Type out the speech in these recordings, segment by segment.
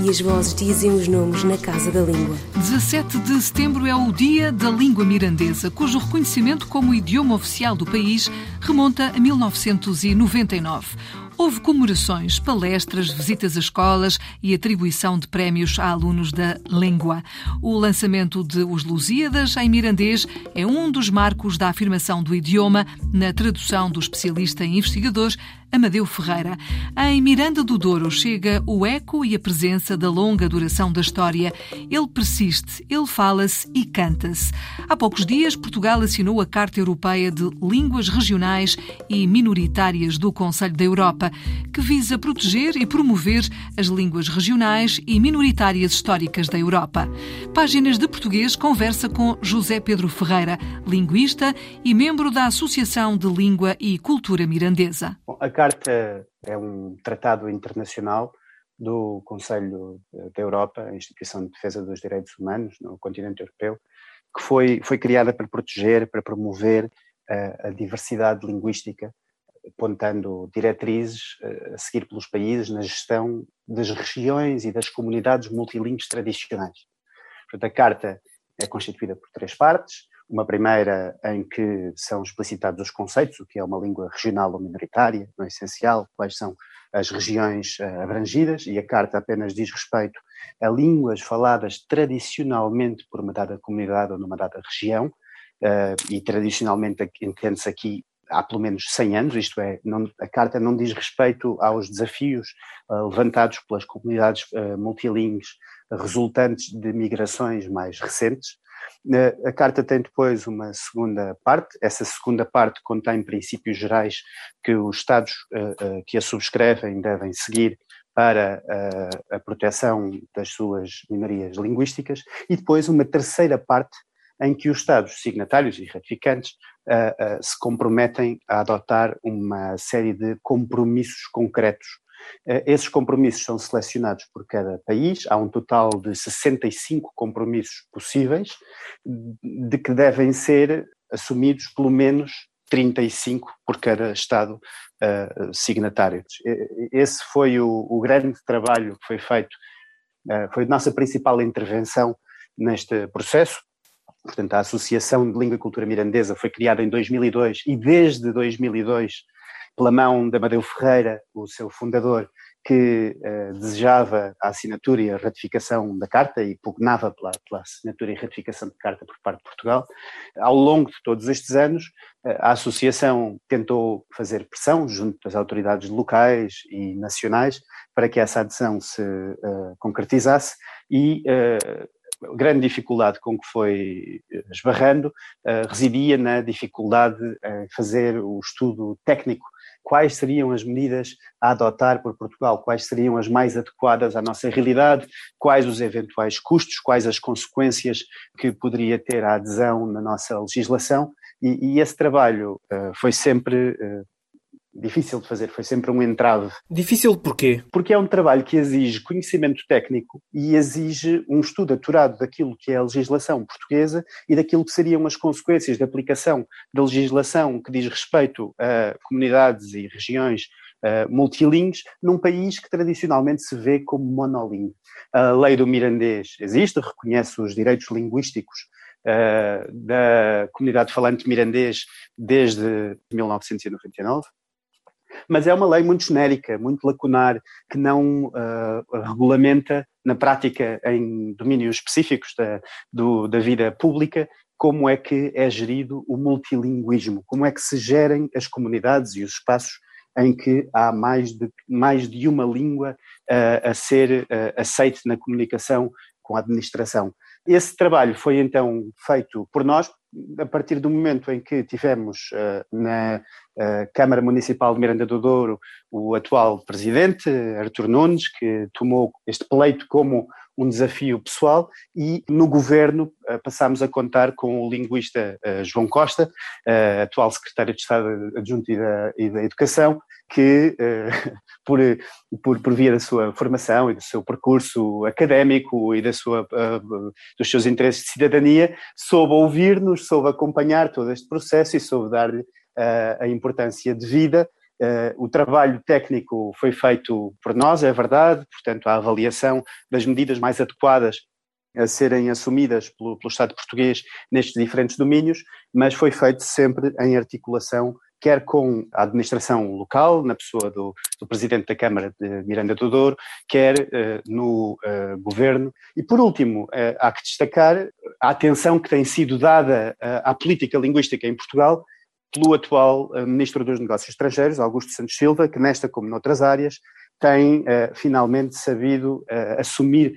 e as vozes dizem os nomes na Casa da Língua. 17 de setembro é o Dia da Língua Mirandesa, cujo reconhecimento como idioma oficial do país remonta a 1999. Houve comemorações, palestras, visitas a escolas e atribuição de prémios a alunos da língua. O lançamento de Os Lusíadas em mirandês é um dos marcos da afirmação do idioma na tradução do especialista em investigadores Amadeu Ferreira. Em Miranda do Douro chega o eco e a presença da longa duração da história. Ele persiste, ele fala-se e canta-se. Há poucos dias, Portugal assinou a Carta Europeia de Línguas Regionais e Minoritárias do Conselho da Europa, que visa proteger e promover as línguas regionais e minoritárias históricas da Europa. Páginas de Português conversa com José Pedro Ferreira, linguista e membro da Associação de Língua e Cultura Mirandesa. Bom, Carta é um tratado internacional do Conselho da Europa, a instituição de defesa dos direitos humanos no continente europeu, que foi, foi criada para proteger, para promover a, a diversidade linguística, apontando diretrizes a seguir pelos países na gestão das regiões e das comunidades multilingües tradicionais. Portanto, a Carta é constituída por três partes. Uma primeira em que são explicitados os conceitos, o que é uma língua regional ou minoritária, não é essencial, quais são as regiões uh, abrangidas, e a Carta apenas diz respeito a línguas faladas tradicionalmente por uma dada comunidade ou numa dada região, uh, e tradicionalmente entende-se aqui há pelo menos 100 anos, isto é, não, a Carta não diz respeito aos desafios uh, levantados pelas comunidades uh, multilingües resultantes de migrações mais recentes, a carta tem depois uma segunda parte, essa segunda parte contém princípios gerais que os Estados que a subscrevem devem seguir para a proteção das suas minorias linguísticas, e depois uma terceira parte em que os Estados signatários e ratificantes se comprometem a adotar uma série de compromissos concretos eh, esses compromissos são selecionados por cada país, há um total de 65 compromissos possíveis, de que devem ser assumidos pelo menos 35 por cada Estado uh, signatário. Esse foi o, o, grande trabalho que foi feito, uh, foi a nossa principal intervenção neste processo. Portanto, a Associação de Língua e Cultura Mirandesa foi criada em 2002 e desde 2002 pela mão de Amadeu Ferreira, o seu fundador, que uh, desejava a assinatura e a ratificação da Carta e pugnava pela, pela, assinatura e ratificação da Carta por parte de Portugal. Ao longo de todos estes anos, uh, a Associação tentou fazer pressão junto das autoridades locais e nacionais para que essa adesão se uh, concretizasse e a grande dificuldade com que foi esbarrando uh, residia na dificuldade em fazer o estudo técnico. Quais seriam as medidas a adotar por Portugal, quais seriam as mais adequadas à nossa realidade, quais os eventuais custos, quais as consequências que poderia ter a adesão na nossa legislação, e, e esse trabalho uh, foi sempre difícil de fazer, foi sempre um entrave. Difícil porquê? Porque é um trabalho que exige conhecimento técnico e exige um estudo aturado daquilo que é a legislação portuguesa e daquilo que seriam as consequências da aplicação da legislação que diz respeito a comunidades e regiões Uh, multilingües num país que tradicionalmente se vê como monolíngue. A lei do mirandês existe, reconhece os direitos linguísticos uh, da comunidade falante mirandês desde 1999, mas é uma lei muito genérica, muito lacunar, que não uh, regulamenta na prática em domínios específicos da, do, da vida pública como é que é gerido o multilinguismo, como é que se gerem as comunidades e os espaços em que há mais de, mais de uma língua uh, a ser uh, aceite na comunicação com a administração. Esse trabalho foi então feito por nós, a partir do momento em que tivemos uh, na uh, Câmara Municipal de Miranda do Douro o atual presidente, Artur Nunes, que tomou este pleito como um desafio pessoal e no governo passámos a contar com o linguista João Costa, atual secretário de Estado adjunto e da, e da Educação, que, por, por, por via da sua formação e do seu percurso académico e da sua, dos seus interesses de cidadania, soube ouvir-nos, soube acompanhar todo este processo e soube dar-lhe a importância de vida Uh, o trabalho técnico foi feito por nós, é verdade, portanto, a avaliação das medidas mais adequadas a serem assumidas pelo, pelo Estado português nestes diferentes domínios, mas foi feito sempre em articulação quer com a administração local, na pessoa do, do Presidente da Câmara de Miranda do Douro, quer uh, no uh, Governo. E, por último, uh, há que destacar a atenção que tem sido dada à política linguística em Portugal pelo atual eh, Ministro dos Negócios Estrangeiros, Augusto Santos Silva, que nesta como noutras áreas tem uh, finalmente sabido uh, assumir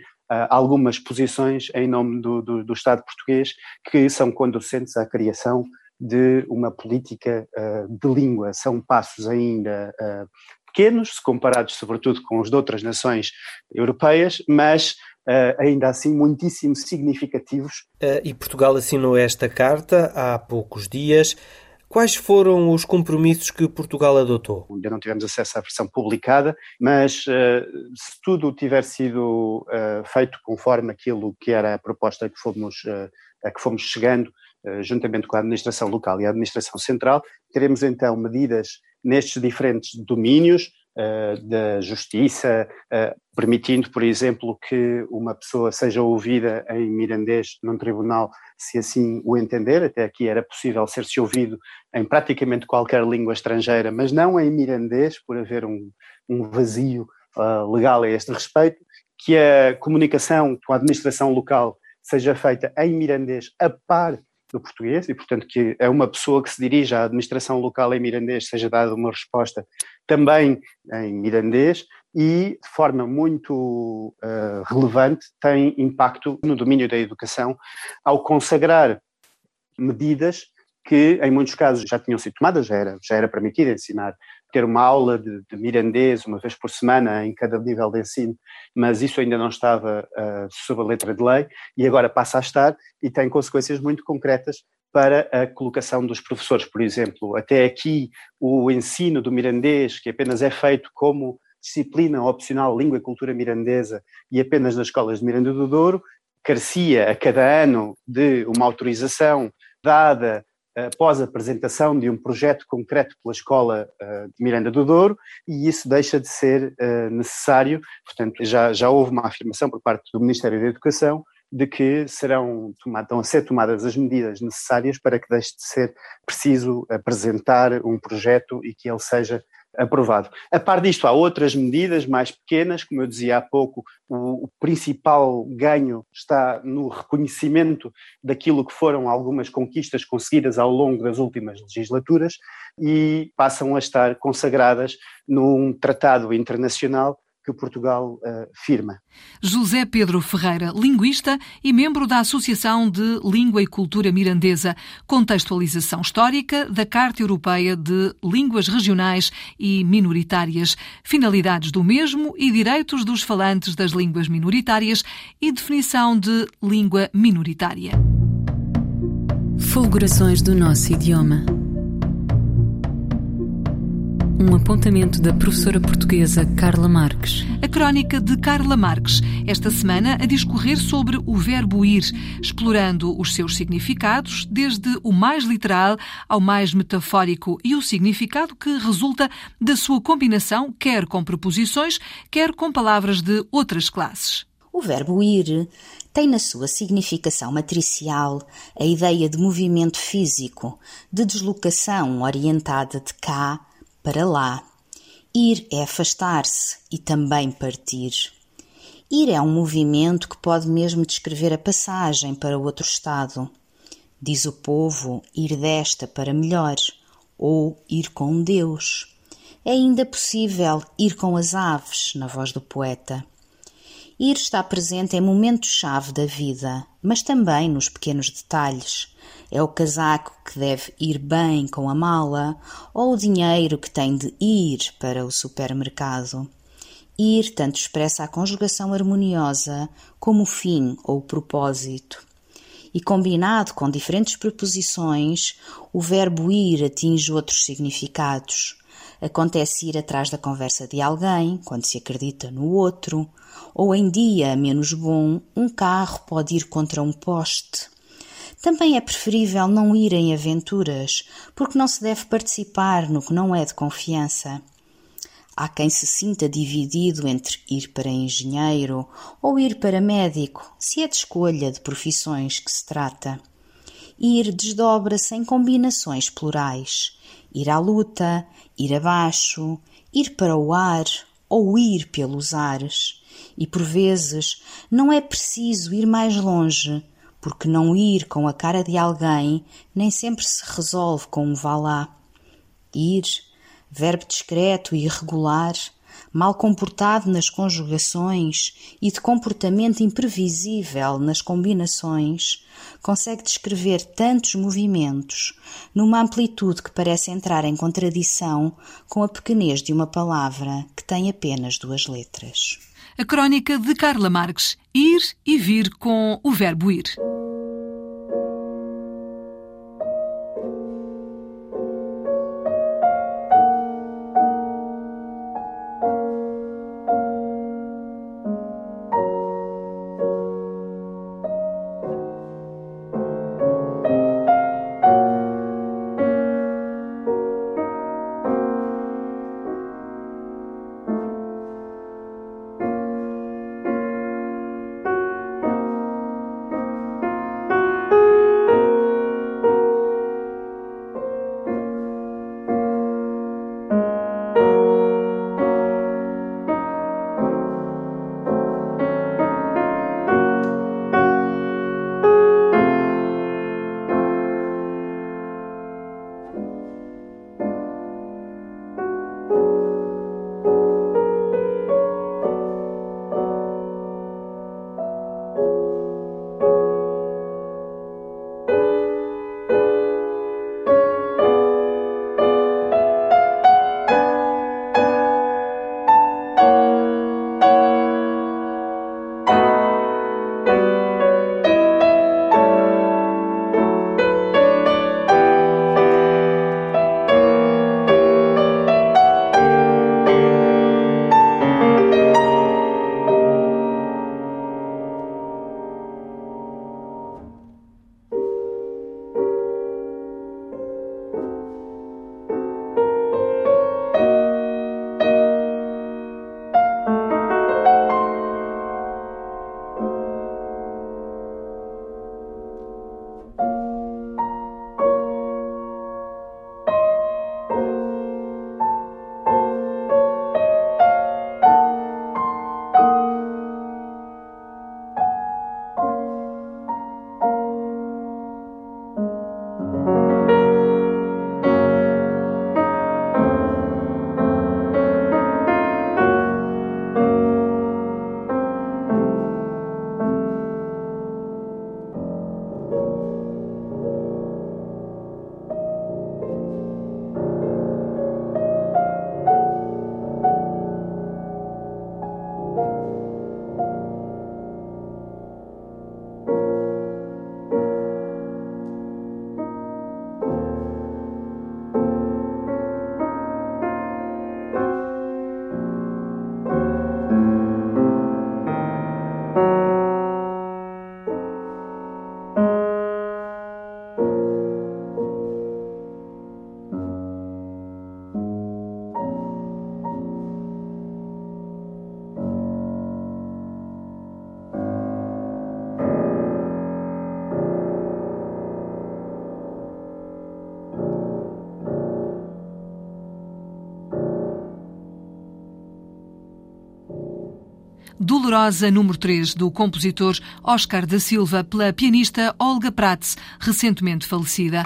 algumas posições em nome do, do, do, Estado português que são conducentes à criação de uma política de língua. São passos ainda pequenos, comparados sobretudo com os de outras nações europeias, mas Uh, ainda assim muitíssimo significativos. Uh, e Portugal assinou esta carta há poucos dias. Quais foram os compromissos que Portugal adotou? Ainda não tivemos acesso à versão publicada, mas uh, se tudo tiver sido uh, feito conforme aquilo que era a proposta que fomos, uh, a que fomos chegando, juntamente com a administração local e a administração central, teremos então medidas nestes diferentes domínios, da justiça, uh, permitindo, por exemplo, que uma pessoa seja ouvida em mirandês num tribunal, se assim o entender. Até aqui era possível ser-se ouvido em praticamente qualquer língua estrangeira, mas não em mirandês, por haver um, um vazio uh, legal a este respeito. Que a comunicação com a administração local seja feita em mirandês a par do português e, portanto, que é uma pessoa que se dirige à administração local em mirandês seja dada uma resposta também em mirandês e, de forma muito uh, relevante, tem impacto no domínio da educação ao consagrar medidas que, em muitos casos, já tinham sido tomadas, já era, já era permitido ensinar ter uma aula de, de, mirandês uma vez por semana em cada nível de ensino, mas isso ainda não estava uh, sob a letra de lei e agora passa a estar e tem consequências muito concretas para a colocação dos professores, por exemplo. Até aqui, o ensino do mirandês, que apenas é feito como disciplina opcional Língua e Cultura Mirandesa e apenas nas escolas de Miranda do Douro, carecia a cada ano de uma autorização dada após a apresentação de um projeto concreto pela Escola uh, de Miranda do Douro e isso deixa de ser uh, necessário. Portanto, já, já houve uma afirmação por parte do Ministério da Educação de que serão tomadas, estão a ser tomadas as medidas necessárias para que deixe de ser preciso apresentar um projeto e que ele seja aprovado. A par disto, há outras medidas mais pequenas, como eu dizia há pouco, o, o, principal ganho está no reconhecimento daquilo que foram algumas conquistas conseguidas ao longo das últimas legislaturas e passam a estar consagradas num tratado internacional que Portugal uh, firma. José Pedro Ferreira, linguista e membro da Associação de Língua e Cultura Mirandesa, contextualização histórica da Carta Europeia de Línguas Regionais e Minoritárias, finalidades do mesmo e direitos dos falantes das línguas minoritárias e definição de língua minoritária. Fulgurações do nosso idioma um apontamento da professora portuguesa Carla Marques. A crónica de Carla Marques, esta semana a discorrer sobre o verbo ir, explorando os seus significados, desde o mais literal ao mais metafórico e o significado que resulta da sua combinação, quer com preposições, quer com palavras de outras classes. O verbo ir tem na sua significação matricial a ideia de movimento físico, de deslocação orientada de cá para lá. Ir é afastar-se e também partir. Ir é um movimento que pode mesmo descrever a passagem para outro estado. Diz o povo ir desta para melhor, ou ir com Deus. É ainda possível ir com as aves, na voz do poeta. Ir está presente em momentos-chave da vida, mas também nos pequenos detalhes. É o casaco que deve ir bem com a mala ou o dinheiro que tem de ir para o supermercado. Ir tanto expressa a conjugação harmoniosa como o fim ou o propósito. E combinado com diferentes preposições, o verbo ir atinge outros significados. Acontece ir atrás da conversa de alguém, quando se acredita no outro, ou em dia menos bom, um carro pode ir contra um poste. Também é preferível não ir em aventuras, porque não se deve participar no que não é de confiança. Há quem se sinta dividido entre ir para engenheiro ou ir para médico, se é de escolha de profissões que se trata. Ir desdobra-se em combinações plurais. Ir à luta, ir abaixo, ir para o ar ou ir pelos ares. E por vezes não é preciso ir mais longe, porque não ir com a cara de alguém nem sempre se resolve com um vá lá. Ir, verbo discreto e irregular, mal comportado nas conjugações e de comportamento imprevisível nas combinações, consegue descrever tantos movimentos numa amplitude que parece entrar em contradição com a pequenez de uma palavra que tem apenas duas letras. A crónica de Carla Marques, ir e vir com o verbo ir. Dolorosa número 3 do compositor Oscar da Silva pela pianista Olga Prats, recentemente falecida.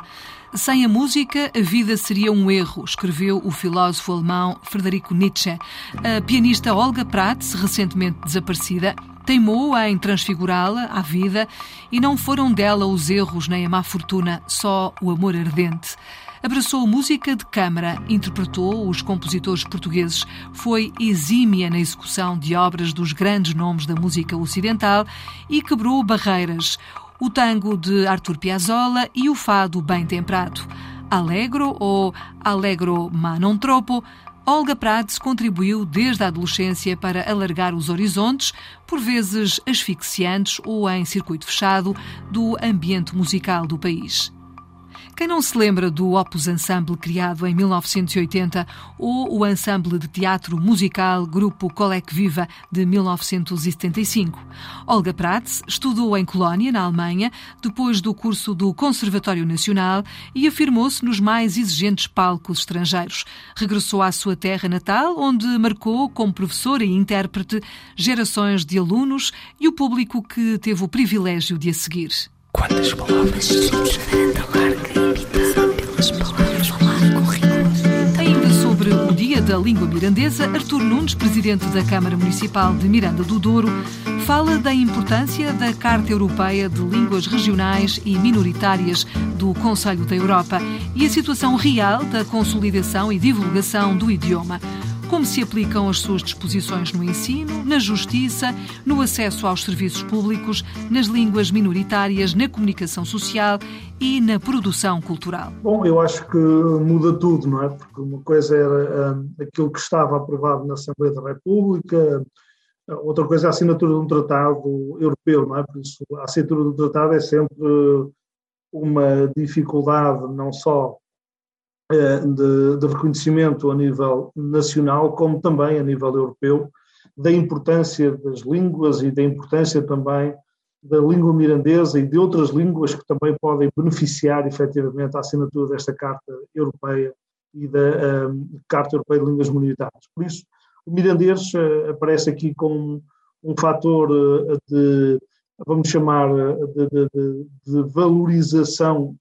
Sem a música, a vida seria um erro, escreveu o filósofo alemão Frederico Nietzsche. A pianista Olga Prats, recentemente desaparecida, teimou em transfigurá-la à vida e não foram dela os erros nem a má fortuna, só o amor ardente. Abraçou música de câmara, interpretou os compositores portugueses, foi exímia na execução de obras dos grandes nomes da música ocidental e quebrou barreiras. O tango de Artur Piazzolla e o fado bem temperado. Allegro ou Allegro ma non troppo Olga Prades contribuiu desde a adolescência para alargar os horizontes, por vezes asfixiantes ou em circuito fechado, do ambiente musical do país. Quem não se lembra do Opus Ensemble criado em 1980 ou o ensemble de teatro musical Grupo Colec Viva de 1975? Olga Prats estudou em Colónia, na Alemanha, depois do curso do Conservatório Nacional e afirmou-se nos mais exigentes palcos estrangeiros. Regressou à sua terra natal, onde marcou como professora e intérprete gerações de alunos e o público que teve o privilégio de a seguir. Quantas palavras Ainda sobre o Dia da Língua Mirandesa, Artur Nunes, presidente da Câmara Municipal de Miranda do Douro, fala da importância da Carta Europeia de Línguas Regionais e Minoritárias do Conselho da Europa e a situação real da consolidação e divulgação do idioma como se aplicam as suas disposições no ensino, na justiça, no acesso aos serviços públicos, nas línguas minoritárias, na comunicação social e na produção cultural. Bom, eu acho que muda tudo, não é? Porque uma coisa era um, aquilo que estava aprovado na Assembleia da República, outra coisa é a assinatura de um tratado europeu, não é? Por isso, a assinatura do tratado é sempre uma dificuldade, não só de, de, reconhecimento a nível nacional, como também a nível europeu, da importância das línguas e da importância também da língua mirandesa e de outras línguas que também podem beneficiar efetivamente a assinatura desta Carta Europeia e da um, Carta Europeia de Línguas Minoritárias. Por isso, o mirandês uh, aparece aqui como um fator de, vamos chamar, de, de, de valorização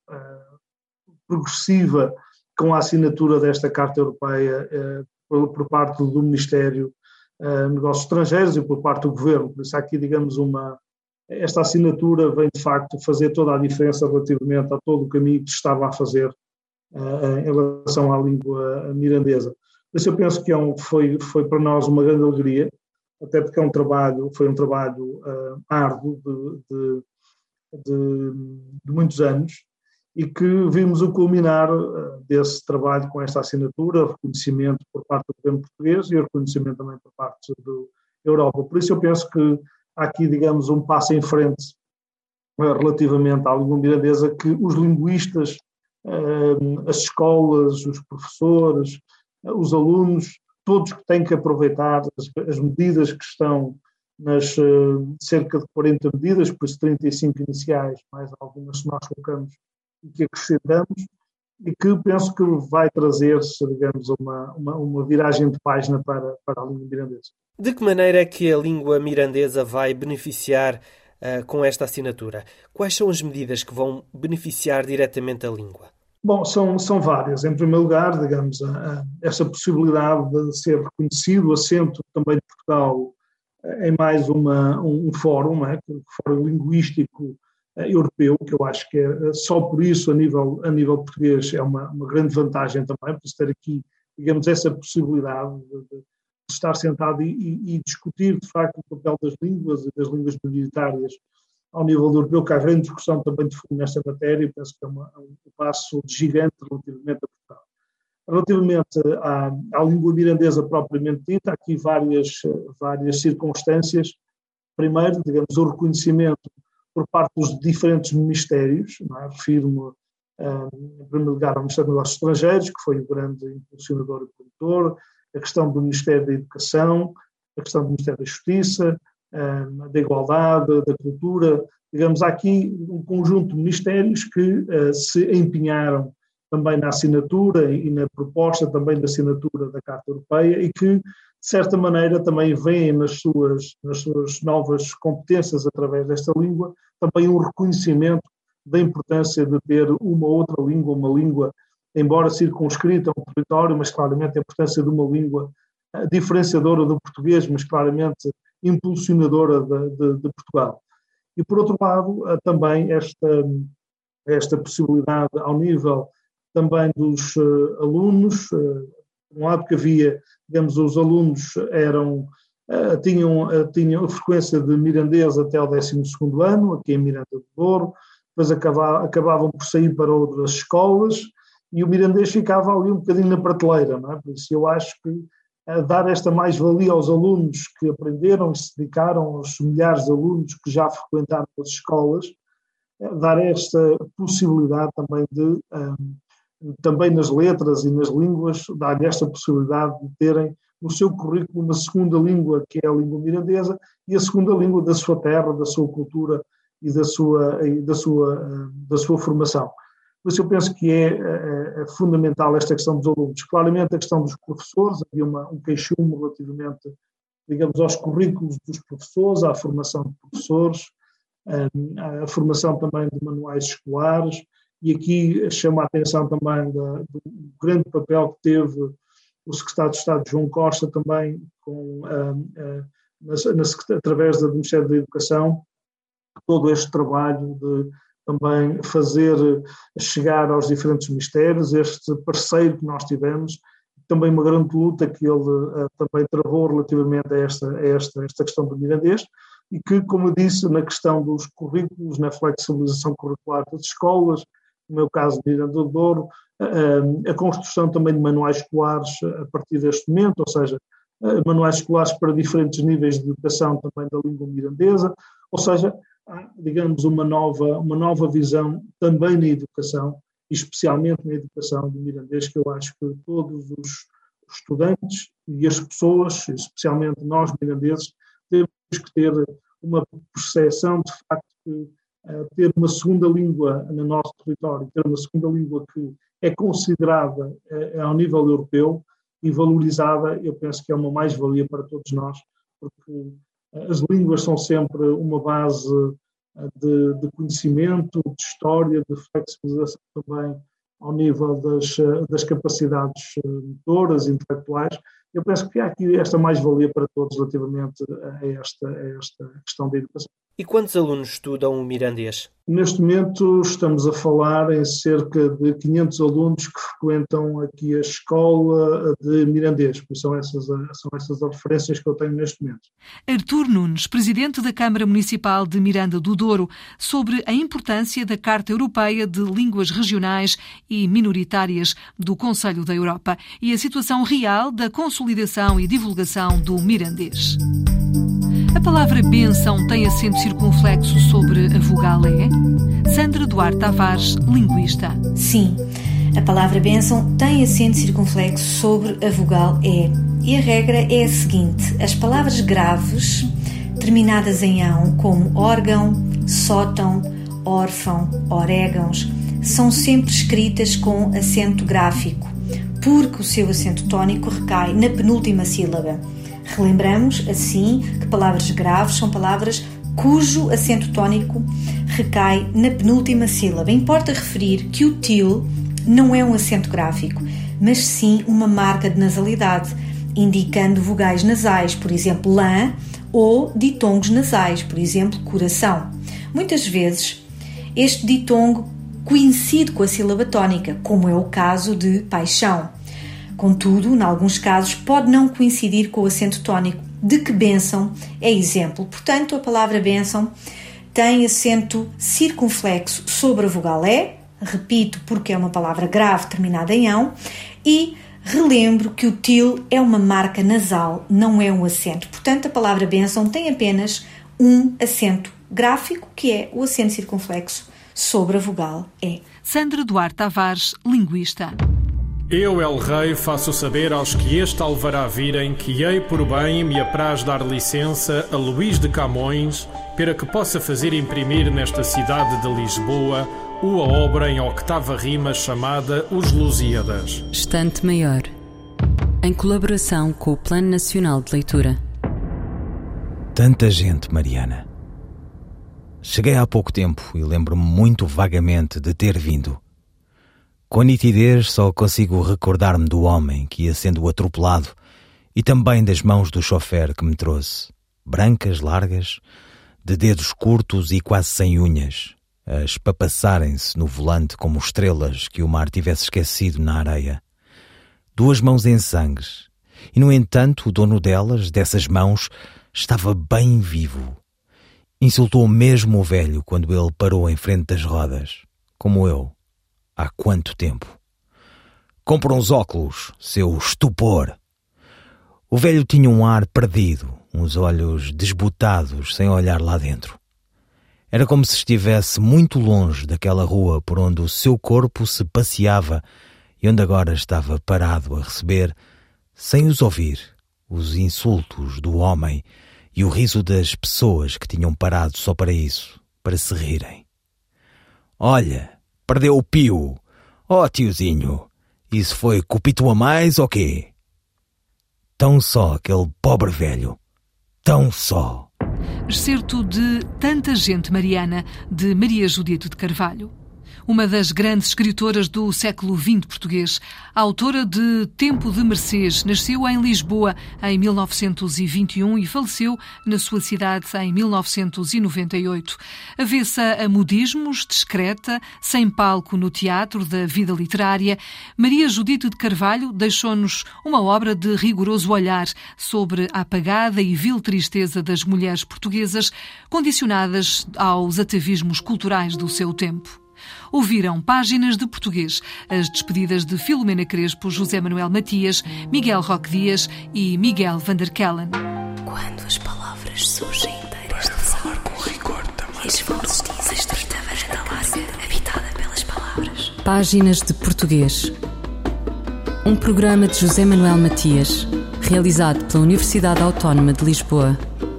progressiva com a assinatura desta Carta Europeia eh, por, por, parte do Ministério eh, Negócios Estrangeiros e por parte do Governo. Por isso, há aqui, digamos, uma. Esta assinatura vem de facto fazer toda a diferença relativamente a todo o caminho que se estava a fazer eh, em relação à língua mirandesa. Por isso, eu penso que é um, foi, foi para nós uma grande alegria, até porque é um trabalho, foi um trabalho uh, árduo de, de, de, de muitos anos, e que vimos o culminar eh, desse trabalho com esta assinatura, reconhecimento por parte do governo português e reconhecimento também por parte da Europa. Por isso eu penso que há aqui, digamos, um passo em frente eh, relativamente à língua mirandesa que os linguistas, eh, as escolas, os professores, os alunos, todos que têm que aproveitar as, medidas que estão nas cerca de 40 medidas, por isso 35 iniciais, mais algumas que nós colocamos que acrescentamos e que penso que vai trazer-se, digamos, uma, uma, uma, viragem de página para, para a língua mirandesa. De que maneira é que a língua mirandesa vai beneficiar uh, com esta assinatura? Quais são as medidas que vão beneficiar diretamente a língua? Bom, são, são várias. Em primeiro lugar, digamos, a, a, essa possibilidade de ser reconhecido o assento também de Portugal eh, em mais uma, um, um fórum, é? um fórum linguístico europeu, que eu acho que é, eh, só por isso, a nível, a nível português, é uma, uma grande vantagem também, por ter aqui, digamos, essa possibilidade de, de estar sentado e, e, e, discutir, de facto, o papel das línguas e das línguas minoritárias ao nível europeu, que há grande discussão também de fundo nesta matéria, e penso que é uma, um passo gigante relativamente a Portugal. Relativamente à, à língua mirandesa propriamente dita, há aqui várias, várias circunstâncias. Primeiro, digamos, o reconhecimento por parte dos diferentes ministérios, é? refiro-me em primeiro lugar ao Ministério dos Negócios Estrangeiros, que foi o grande impulsionador e produtor, a questão do Ministério da Educação, a questão do Ministério da Justiça, da Igualdade, da Cultura, digamos, há aqui um conjunto de ministérios que uh, se empenharam também na assinatura e na proposta também da assinatura da Carta Europeia e que de certa maneira, também veem nas suas, nas suas novas competências através desta língua também um reconhecimento da importância de ter uma outra língua, uma língua, embora circunscrita a um território, mas claramente a importância de uma língua eh, diferenciadora do português, mas claramente impulsionadora de, de, de Portugal. E, por outro lado, também esta, esta possibilidade, ao nível também dos alunos, por um lado que havia, digamos, os alunos eram tinham, tinham a frequência de mirandês até o 12 ano, aqui em Miranda do Douro, depois acabavam por sair para outras escolas, e o mirandês ficava ali um bocadinho na prateleira, não é? Por isso eu acho que é dar esta mais-valia aos alunos que aprenderam e se dedicaram, aos milhares de alunos que já frequentaram as escolas, dar esta possibilidade também de, também nas letras e nas línguas, dar esta possibilidade de terem no seu currículo uma segunda língua, que é a língua mirandesa, e a segunda língua da sua terra, da sua cultura e da sua, e da sua, hum, da sua formação. Por isso eu penso que é, é, é, fundamental esta questão dos alunos. Claramente a questão dos professores, havia uma, um queixume relativamente, digamos, aos currículos dos professores, à formação de professores, a formação também de manuais escolares, e aqui chama a atenção também da, do grande papel que teve o secretário de Estado João Costa também com, na, na, através do Ministério da Educação, todo este trabalho de também fazer chegar aos diferentes ministérios este parceiro que nós tivemos, também uma grande luta que ele uh, também travou relativamente a esta, a esta, esta questão do mirandês e que, como eu disse, na questão dos currículos, na flexibilização curricular das escolas, no meu caso de Miranda do Douro, a construção também de manuais escolares a partir deste momento, ou seja, manuais escolares para diferentes níveis de educação também da língua mirandesa, ou seja, há, digamos, uma nova, uma nova visão também na educação, especialmente na educação do mirandês, que eu acho que todos os estudantes e as pessoas, especialmente nós mirandeses, temos que ter uma percepção de facto que ter uma segunda língua no nosso território, ter uma segunda língua que é considerada uh, ao nível europeu e valorizada, eu penso que é uma mais-valia para todos nós, porque as línguas são sempre uma base eh, de, de conhecimento, de história, de flexibilização também ao nível das, eh, das capacidades eh, motoras, intelectuais. Eu penso que há aqui esta mais-valia para todos relativamente a esta, a esta questão da educação. E quantos alunos estudam o mirandês? Neste momento estamos a falar em cerca de 500 alunos que frequentam aqui a escola de mirandês, pois são essas, são essas as referências que eu tenho neste momento. Artur Nunes, presidente da Câmara Municipal de Miranda do Douro, sobre a importância da Carta Europeia de Línguas Regionais e Minoritárias do Conselho da Europa e a situação real da consolidação e divulgação do mirandês. Palavra bênção tem acento circunflexo sobre a vogal E? Sandra Duarte Tavares, linguista. Sim, a palavra bênção tem acento circunflexo sobre a vogal E. E a regra é a seguinte: as palavras graves, terminadas em ão, como órgão, sótão, órfão, orégãos, são sempre escritas com acento gráfico, porque o seu acento tónico recai na penúltima sílaba. Relembramos, assim, que palavras graves são palavras cujo acento tónico recai na penúltima sílaba. Importa referir que o til não é um acento gráfico, mas sim uma marca de nasalidade, indicando vogais nasais, por exemplo, lã, ou ditongos nasais, por exemplo, coração. Muitas vezes, este ditongo coincide com a sílaba tónica, como é o caso de paixão. Contudo, em alguns casos, pode não coincidir com o acento tónico, de que bênção é exemplo. Portanto, a palavra bênção tem acento circunflexo sobre a vogal E, repito, porque é uma palavra grave terminada em ão, e relembro que o til é uma marca nasal, não é um acento. Portanto, a palavra bênção tem apenas um acento gráfico, que é o acento circunflexo sobre a vogal E. Sandra Duarte Tavares, linguista. Eu, El Rei, faço saber aos que este alvará virem que hei por bem me apraz dar licença a Luís de Camões para que possa fazer imprimir nesta cidade de Lisboa uma obra em octava rima chamada Os Lusíadas. Estante Maior, em colaboração com o Plano Nacional de Leitura. Tanta gente, Mariana. Cheguei há pouco tempo e lembro-me muito vagamente de ter vindo. Com nitidez só consigo recordar-me do homem que ia sendo atropelado e também das mãos do chofer que me trouxe, brancas, largas, de dedos curtos e quase sem unhas, a espapassarem-se no volante como estrelas que o mar tivesse esquecido na areia. Duas mãos em sangues. E, no entanto, o dono delas, dessas mãos, estava bem vivo. Insultou mesmo o velho quando ele parou em frente das rodas, como eu. Há quanto tempo? Compra uns óculos, seu estupor! O velho tinha um ar perdido, uns olhos desbotados, sem olhar lá dentro. Era como se estivesse muito longe daquela rua por onde o seu corpo se passeava e onde agora estava parado a receber, sem os ouvir, os insultos do homem e o riso das pessoas que tinham parado só para isso, para se rirem. Olha, perdeu o pio. Oh, tiozinho, isso foi cupito a mais ou quê? Tão só aquele pobre velho. Tão só. Excerto de Tanta Gente Mariana, de Maria Judito de Carvalho uma das grandes escritoras do século XX português. A autora de Tempo de Mercês nasceu em Lisboa em 1921 e faleceu na sua cidade em 1998. Avessa a modismos, discreta, sem palco no teatro da vida literária, Maria Judite de Carvalho deixou-nos uma obra de rigoroso olhar sobre a apagada e vil tristeza das mulheres portuguesas, condicionadas aos atavismos culturais do seu tempo ouviram páginas de português, as despedidas de Filomena Crespo, José Manuel Matias, Miguel Roque Dias e Miguel Vanderkellen. Quando as palavras surgem inteiras de falar com rigor também. E as vozes dizem esta varanda larga, habitada pelas palavras. Páginas de português. Um programa de José Manuel Matias, realizado pela Universidade Autónoma de Lisboa.